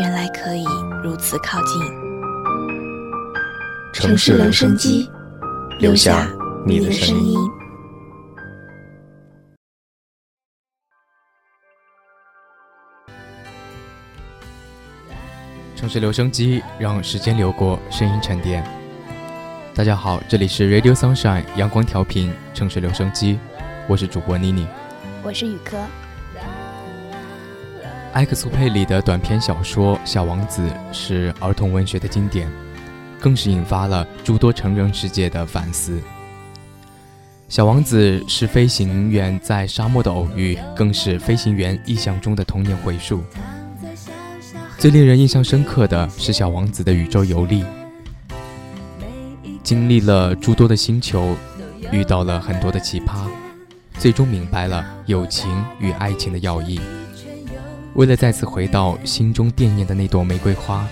原来可以如此靠近。城市留声机，留下你的声音。城市留声机，让时间流过，声音沉淀。大家好，这里是 Radio Sunshine 阳光调频城市留声机，我是主播妮妮，我是宇科。埃克苏佩里的短篇小说《小王子》是儿童文学的经典，更是引发了诸多成人世界的反思。《小王子》是飞行员在沙漠的偶遇，更是飞行员臆想中的童年回溯。最令人印象深刻的是小王子的宇宙游历，经历了诸多的星球，遇到了很多的奇葩，最终明白了友情与爱情的要义。为了再次回到心中惦念的那朵玫瑰花，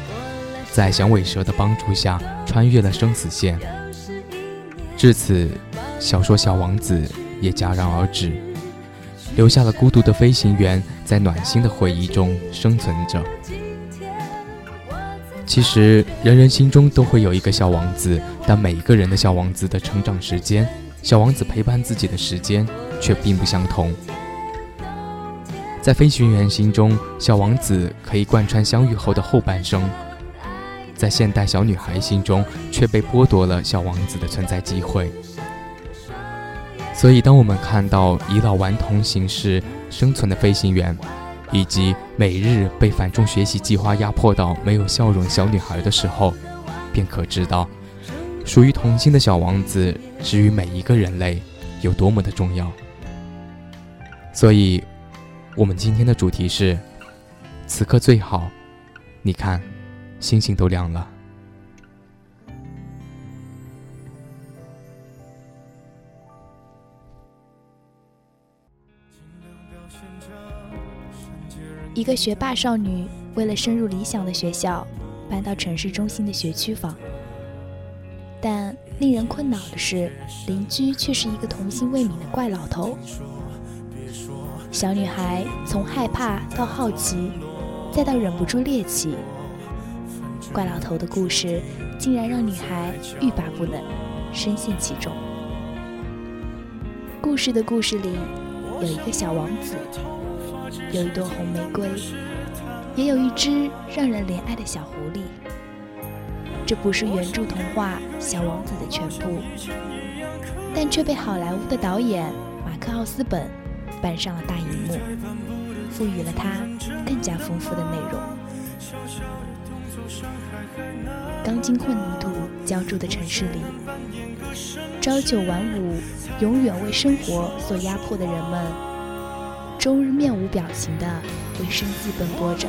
在响尾蛇的帮助下穿越了生死线。至此，小说《小王子》也戛然而止，留下了孤独的飞行员在暖心的回忆中生存着。其实，人人心中都会有一个小王子，但每一个人的小王子的成长时间，小王子陪伴自己的时间却并不相同。在飞行员心中，小王子可以贯穿相遇后的后半生；在现代小女孩心中，却被剥夺了小王子的存在机会。所以，当我们看到以老顽童形式生存的飞行员，以及每日被繁重学习计划压迫到没有笑容小女孩的时候，便可知道，属于童心的小王子，之于每一个人类有多么的重要。所以。我们今天的主题是：此刻最好。你看，星星都亮了。一个学霸少女为了升入理想的学校，搬到城市中心的学区房。但令人困扰的是，邻居却是一个童心未泯的怪老头。小女孩从害怕到好奇，再到忍不住猎奇。怪老头的故事竟然让女孩欲罢不能，深陷其中。故事的故事里有一个小王子，有一朵红玫瑰，也有一只让人怜爱的小狐狸。这不是原著童话《小王子》的全部，但却被好莱坞的导演马克·奥斯本。搬上了大荧幕，赋予了它更加丰富的内容。刚经混凝土浇筑的城市里，朝九晚五、永远为生活所压迫的人们，周日面无表情地为生计奔波着，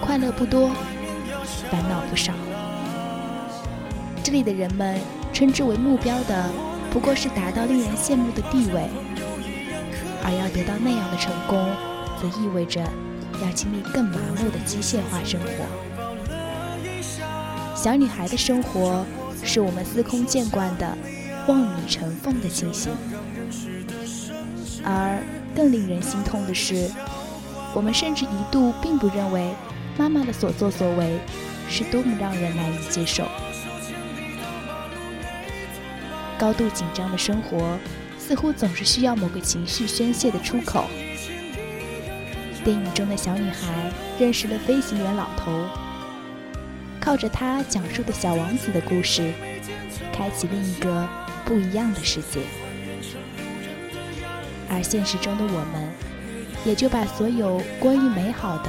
快乐不多，烦恼不少。这里的人们称之为目标的，不过是达到令人羡慕的地位。而要得到那样的成功，则意味着要经历更麻木的机械化生活。小女孩的生活是我们司空见惯的望女成凤的情形，而更令人心痛的是，我们甚至一度并不认为妈妈的所作所为是多么让人难以接受。高度紧张的生活。似乎总是需要某个情绪宣泄的出口，电影中的小女孩认识了飞行员老头，靠着他讲述的小王子的故事，开启另一个不一样的世界。而现实中的我们，也就把所有关于美好的、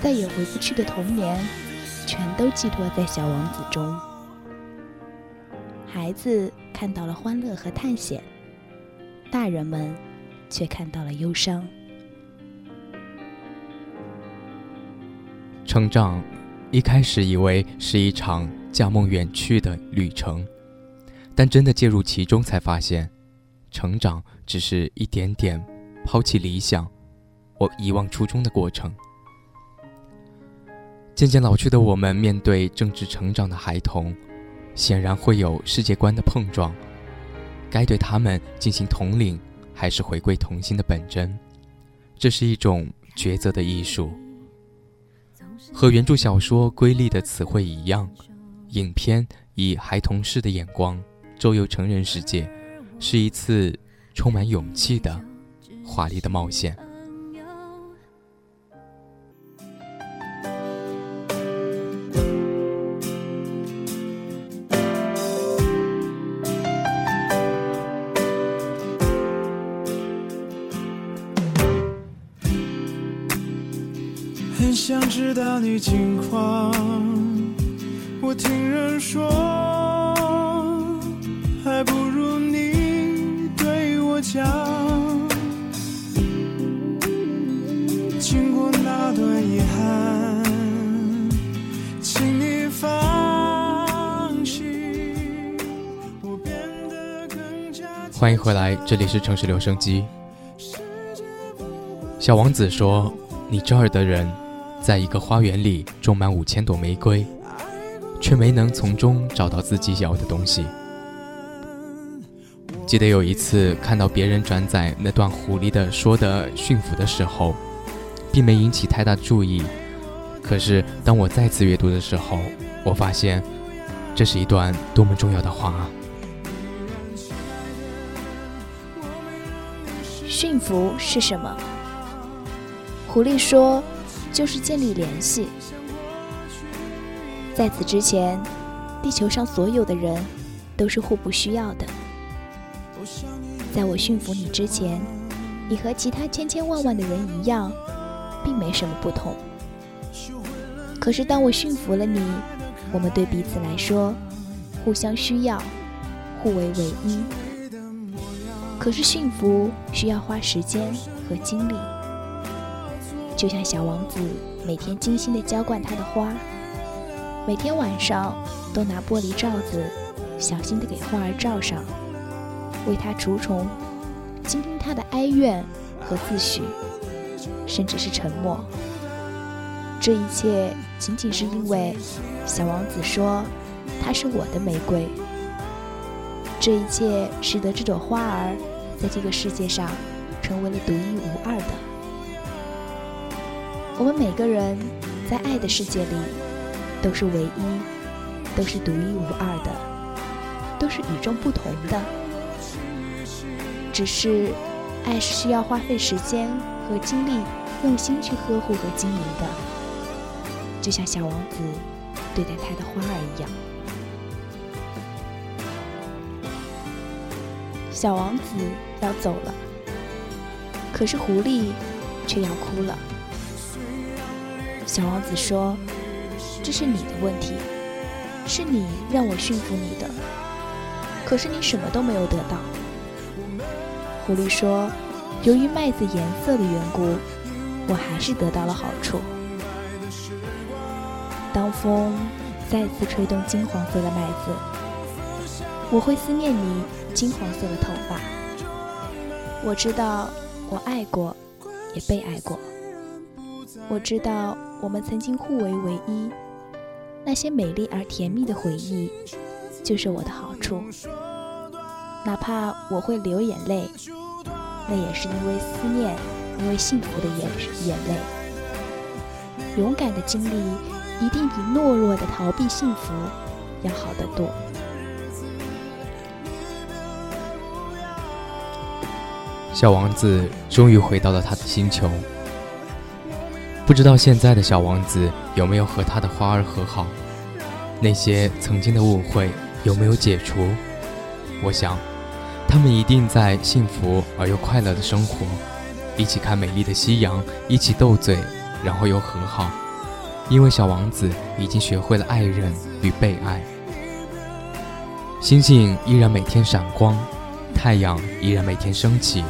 再也回不去的童年，全都寄托在小王子中。孩子看到了欢乐和探险，大人们却看到了忧伤。成长，一开始以为是一场驾梦远去的旅程，但真的介入其中，才发现，成长只是一点点抛弃理想，我遗忘初衷的过程。渐渐老去的我们，面对正值成长的孩童。显然会有世界观的碰撞，该对他们进行统领，还是回归童心的本真？这是一种抉择的艺术。和原著小说瑰丽的词汇一样，影片以孩童式的眼光周游成人世界，是一次充满勇气的华丽的冒险。你近况，我听人说，还不如你对我讲。经过那段遗憾，请你放弃。我变得更加。欢迎回来，这里是城市留声机。小王子说：“你这儿的人。”在一个花园里种满五千朵玫瑰，却没能从中找到自己要的东西。记得有一次看到别人转载那段狐狸的说的驯服的时候，并没引起太大注意。可是当我再次阅读的时候，我发现这是一段多么重要的话啊！驯服是什么？狐狸说。就是建立联系。在此之前，地球上所有的人都是互不需要的。在我驯服你之前，你和其他千千万万的人一样，并没什么不同。可是当我驯服了你，我们对彼此来说，互相需要，互为唯一。可是驯服需要花时间和精力。就像小王子每天精心地浇灌他的花，每天晚上都拿玻璃罩子小心地给花儿罩上，为它除虫，倾听它的哀怨和自诩，甚至是沉默。这一切仅仅是因为小王子说他是我的玫瑰。这一切使得这朵花儿在这个世界上成为了独一无二的。我们每个人在爱的世界里都是唯一，都是独一无二的，都是与众不同的。只是，爱是需要花费时间和精力，用心去呵护和经营的，就像小王子对待他的花儿一样。小王子要走了，可是狐狸却要哭了。小王子说：“这是你的问题，是你让我驯服你的。可是你什么都没有得到。”狐狸说：“由于麦子颜色的缘故，我还是得到了好处。当风再次吹动金黄色的麦子，我会思念你金黄色的头发。我知道，我爱过，也被爱过。我知道。”我们曾经互为唯一，那些美丽而甜蜜的回忆，就是我的好处。哪怕我会流眼泪，那也是因为思念，因为幸福的眼眼泪。勇敢的经历，一定比懦弱的逃避幸福要好得多。小王子终于回到了他的星球。不知道现在的小王子有没有和他的花儿和好？那些曾经的误会有没有解除？我想，他们一定在幸福而又快乐的生活，一起看美丽的夕阳，一起斗嘴，然后又和好。因为小王子已经学会了爱人与被爱。星星依然每天闪光，太阳依然每天升起，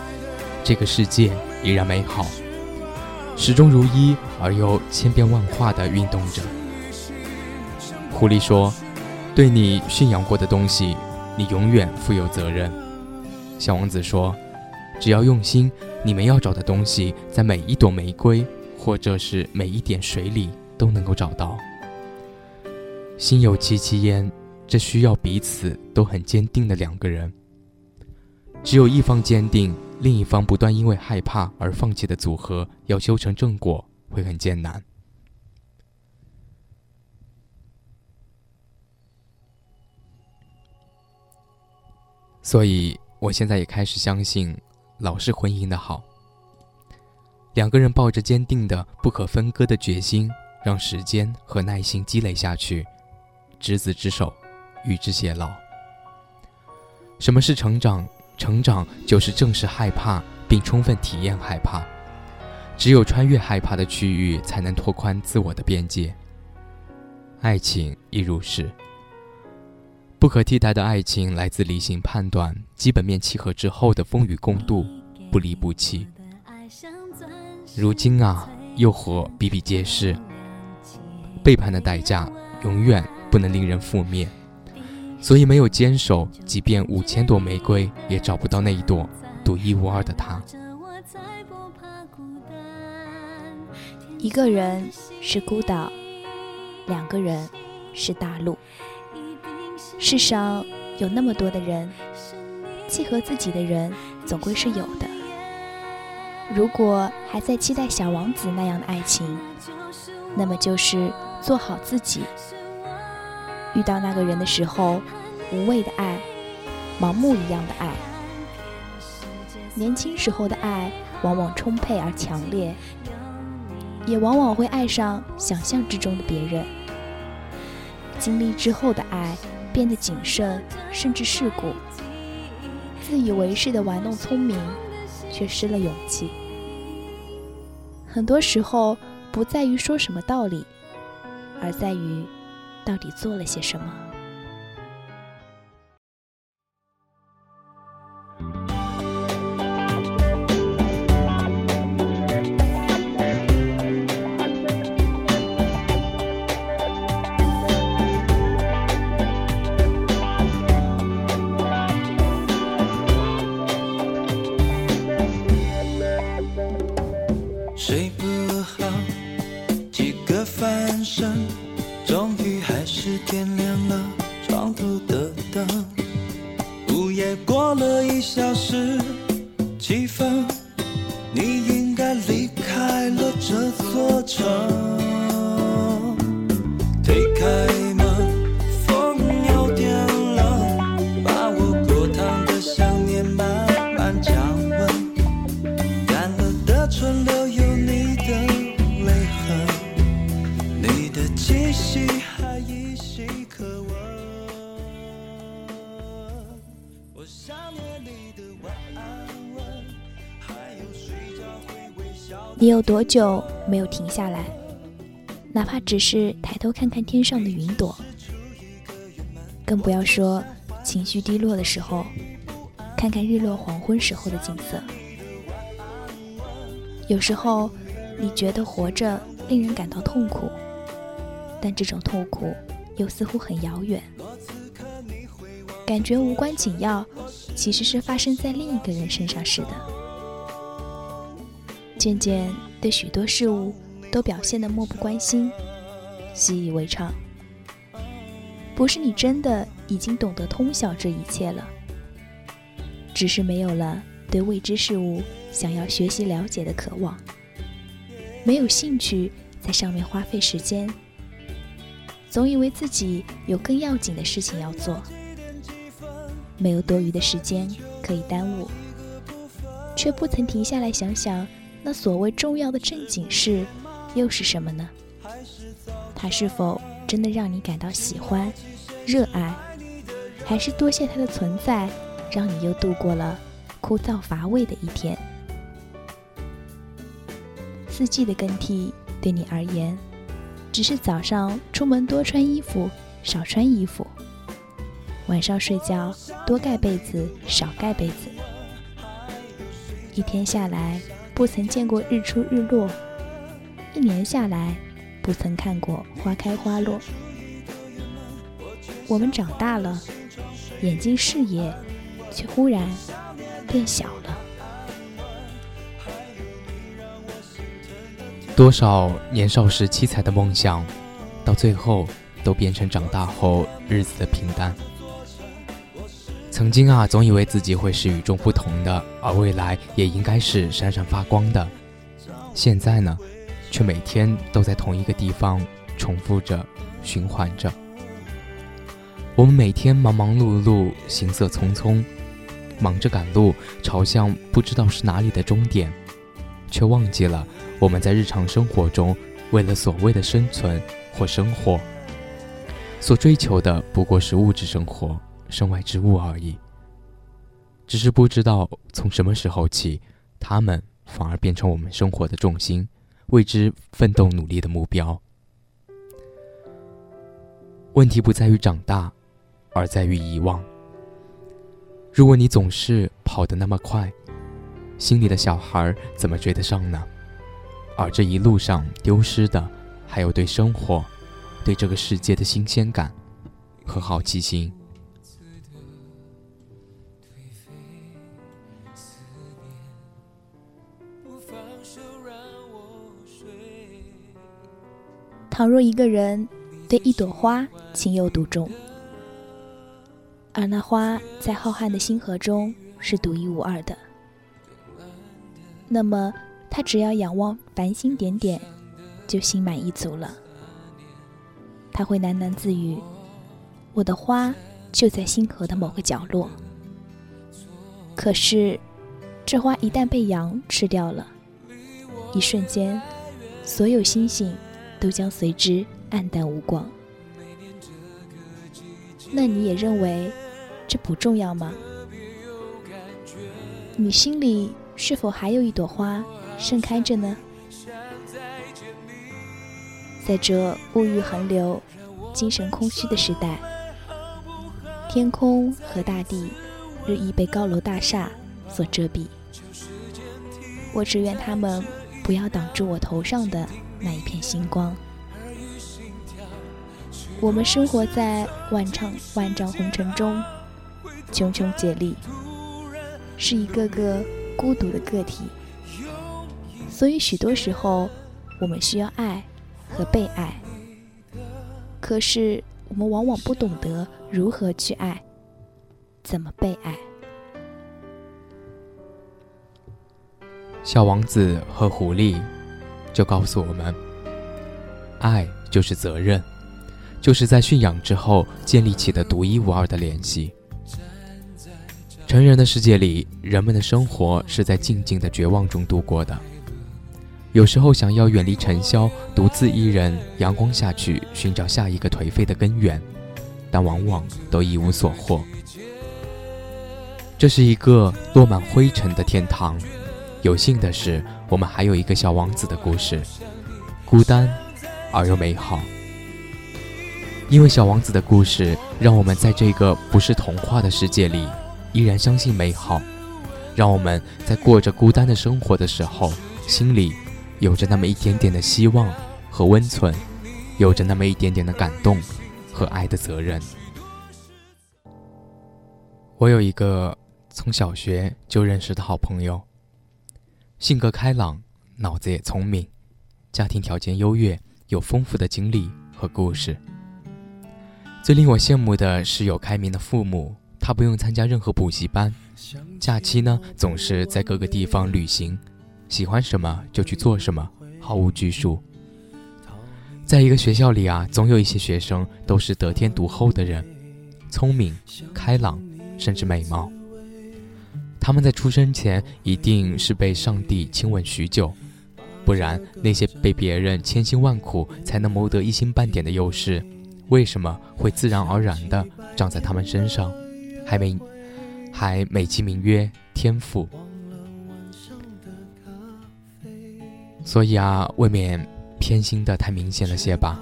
这个世界依然美好，始终如一而又千变万化的运动着。狐狸说：“对你驯养过的东西，你永远负有责任。”小王子说：“只要用心，你们要找的东西，在每一朵玫瑰，或者是每一点水里，都能够找到。心有戚戚焉。”这需要彼此都很坚定的两个人。只有一方坚定，另一方不断因为害怕而放弃的组合，要修成正果会很艰难。所以，我现在也开始相信，老式婚姻的好。两个人抱着坚定的、不可分割的决心，让时间和耐心积累下去，执子之手。与之偕老。什么是成长？成长就是正视害怕，并充分体验害怕。只有穿越害怕的区域，才能拓宽自我的边界。爱情亦如是。不可替代的爱情来自理性判断，基本面契合之后的风雨共度，不离不弃。如今啊，诱惑比比皆是，背叛的代价永远不能令人覆灭。所以没有坚守，即便五千朵玫瑰，也找不到那一朵独一无二的他。一个人是孤岛，两个人是大陆。世上有那么多的人，契合自己的人总归是有的。如果还在期待小王子那样的爱情，那么就是做好自己。遇到那个人的时候，无畏的爱，盲目一样的爱。年轻时候的爱往往充沛而强烈，也往往会爱上想象之中的别人。经历之后的爱变得谨慎，甚至世故。自以为是的玩弄聪明，却失了勇气。很多时候不在于说什么道理，而在于。到底做了些什么？久没有停下来？哪怕只是抬头看看天上的云朵，更不要说情绪低落的时候，看看日落黄昏时候的景色。有时候，你觉得活着令人感到痛苦，但这种痛苦又似乎很遥远，感觉无关紧要，其实是发生在另一个人身上似的。渐渐对许多事物都表现得漠不关心，习以为常。不是你真的已经懂得通晓这一切了，只是没有了对未知事物。想要学习了解的渴望，没有兴趣在上面花费时间，总以为自己有更要紧的事情要做，没有多余的时间可以耽误，却不曾停下来想想那所谓重要的正经事又是什么呢？它是否真的让你感到喜欢、热爱，还是多谢它的存在，让你又度过了枯燥乏味的一天？四季的更替对你而言，只是早上出门多穿衣服，少穿衣服；晚上睡觉多盖被子，少盖被子。一天下来，不曾见过日出日落；一年下来，不曾看过花开花落。我们长大了，眼睛视野却忽然变小了。多少年少时七彩的梦想，到最后都变成长大后日子的平淡。曾经啊，总以为自己会是与众不同的，而未来也应该是闪闪发光的。现在呢，却每天都在同一个地方重复着、循环着。我们每天忙忙碌碌、行色匆匆，忙着赶路，朝向不知道是哪里的终点，却忘记了。我们在日常生活中，为了所谓的生存或生活，所追求的不过是物质生活、身外之物而已。只是不知道从什么时候起，他们反而变成我们生活的重心，为之奋斗努力的目标。问题不在于长大，而在于遗忘。如果你总是跑得那么快，心里的小孩怎么追得上呢？而这一路上丢失的，还有对生活、对这个世界的新鲜感和好奇心。倘若一个人对一朵花情有独钟，而那花在浩瀚的星河中是独一无二的，那么。他只要仰望繁星点点，就心满意足了。他会喃喃自语：“我的花就在星河的某个角落。”可是，这花一旦被羊吃掉了，一瞬间，所有星星都将随之黯淡无光。那你也认为这不重要吗？你心里是否还有一朵花？盛开着呢，在这物欲横流、精神空虚的时代，天空和大地日益被高楼大厦所遮蔽。我只愿他们不要挡住我头上的那一片星光。我们生活在万丈万丈红尘中，茕茕孑立，是一个个孤独的个体。所以，许多时候，我们需要爱和被爱。可是，我们往往不懂得如何去爱，怎么被爱。小王子和狐狸就告诉我们：爱就是责任，就是在驯养之后建立起的独一无二的联系。成人的世界里，人们的生活是在静静的绝望中度过的。有时候想要远离尘嚣，独自一人阳光下去寻找下一个颓废的根源，但往往都一无所获。这是一个落满灰尘的天堂。有幸的是，我们还有一个小王子的故事，孤单而又美好。因为小王子的故事，让我们在这个不是童话的世界里，依然相信美好。让我们在过着孤单的生活的时候，心里。有着那么一点点的希望和温存，有着那么一点点的感动和爱的责任。我有一个从小学就认识的好朋友，性格开朗，脑子也聪明，家庭条件优越，有丰富的经历和故事。最令我羡慕的是有开明的父母，他不用参加任何补习班，假期呢总是在各个地方旅行。喜欢什么就去做什么，毫无拘束。在一个学校里啊，总有一些学生都是得天独厚的人，聪明、开朗，甚至美貌。他们在出生前一定是被上帝亲吻许久，不然，那些被别人千辛万苦才能谋得一星半点的优势，为什么会自然而然地长在他们身上？还没，还美其名曰天赋。所以啊，未免偏心的太明显了些吧。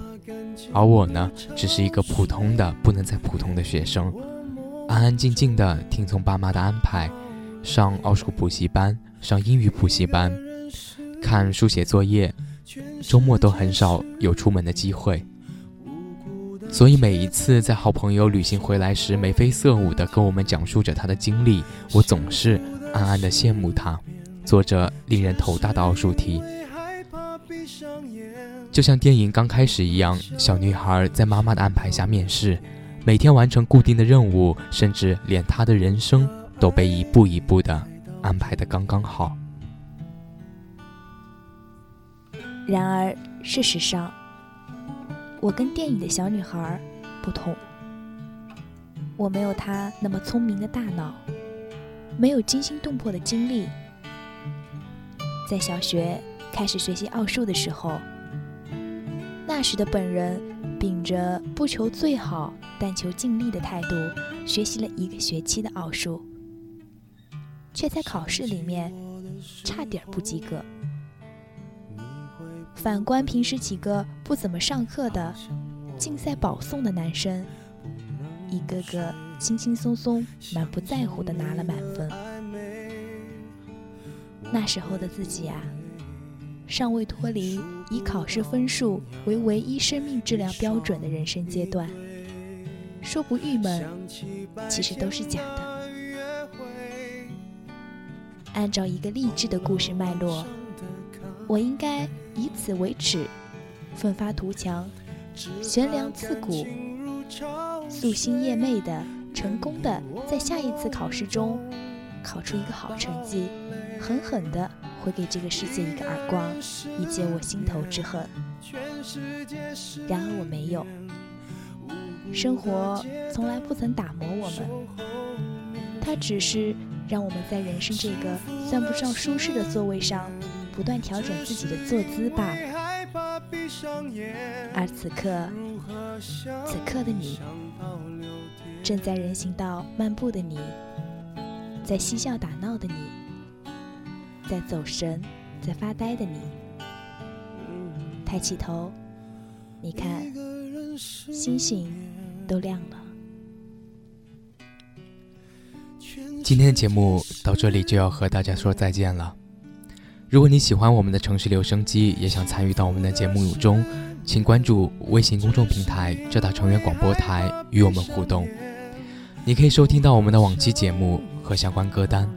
而我呢，只是一个普通的不能再普通的学生，安安静静的听从爸妈的安排，上奥数补习班，上英语补习班。看书写作业，周末都很少有出门的机会，所以每一次在好朋友旅行回来时眉飞色舞地跟我们讲述着他的经历，我总是暗暗地羡慕他，做着令人头大的奥数题。就像电影刚开始一样，小女孩在妈妈的安排下面试，每天完成固定的任务，甚至连她的人生都被一步一步的安排的刚刚好。然而，事实上，我跟电影的小女孩不同。我没有她那么聪明的大脑，没有惊心动魄的经历。在小学开始学习奥数的时候，那时的本人秉着不求最好，但求尽力的态度，学习了一个学期的奥数，却在考试里面差点不及格。反观平时几个不怎么上课的竞赛保送的男生，一个个轻轻松松、满不在乎的拿了满分。那时候的自己啊，尚未脱离以考试分数为唯一生命质量标准的人生阶段，说不郁闷，其实都是假的。按照一个励志的故事脉络，我应该。以此为耻，奋发图强，悬梁刺股，夙兴夜寐的，成功的在下一次考试中考出一个好成绩，狠狠的回给这个世界一个耳光，以解我心头之恨。然而我没有，生活从来不曾打磨我们，它只是让我们在人生这个算不上舒适的座位上。不断调整自己的坐姿吧。而此刻，此刻的你，正在人行道漫步的你，在嬉笑打闹的你，在走神、在发呆的你，抬起头，你看，星星都亮了。今天的节目到这里就要和大家说再见了。如果你喜欢我们的城市留声机，也想参与到我们的节目中，请关注微信公众平台“浙大成员广播台”与我们互动。你可以收听到我们的往期节目和相关歌单。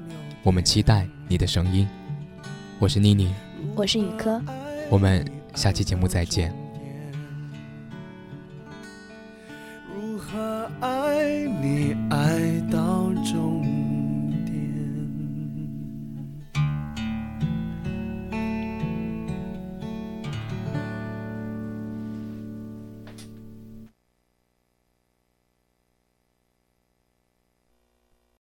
我们期待你的声音。我是妮妮，我是宇科，我们下期节目再见。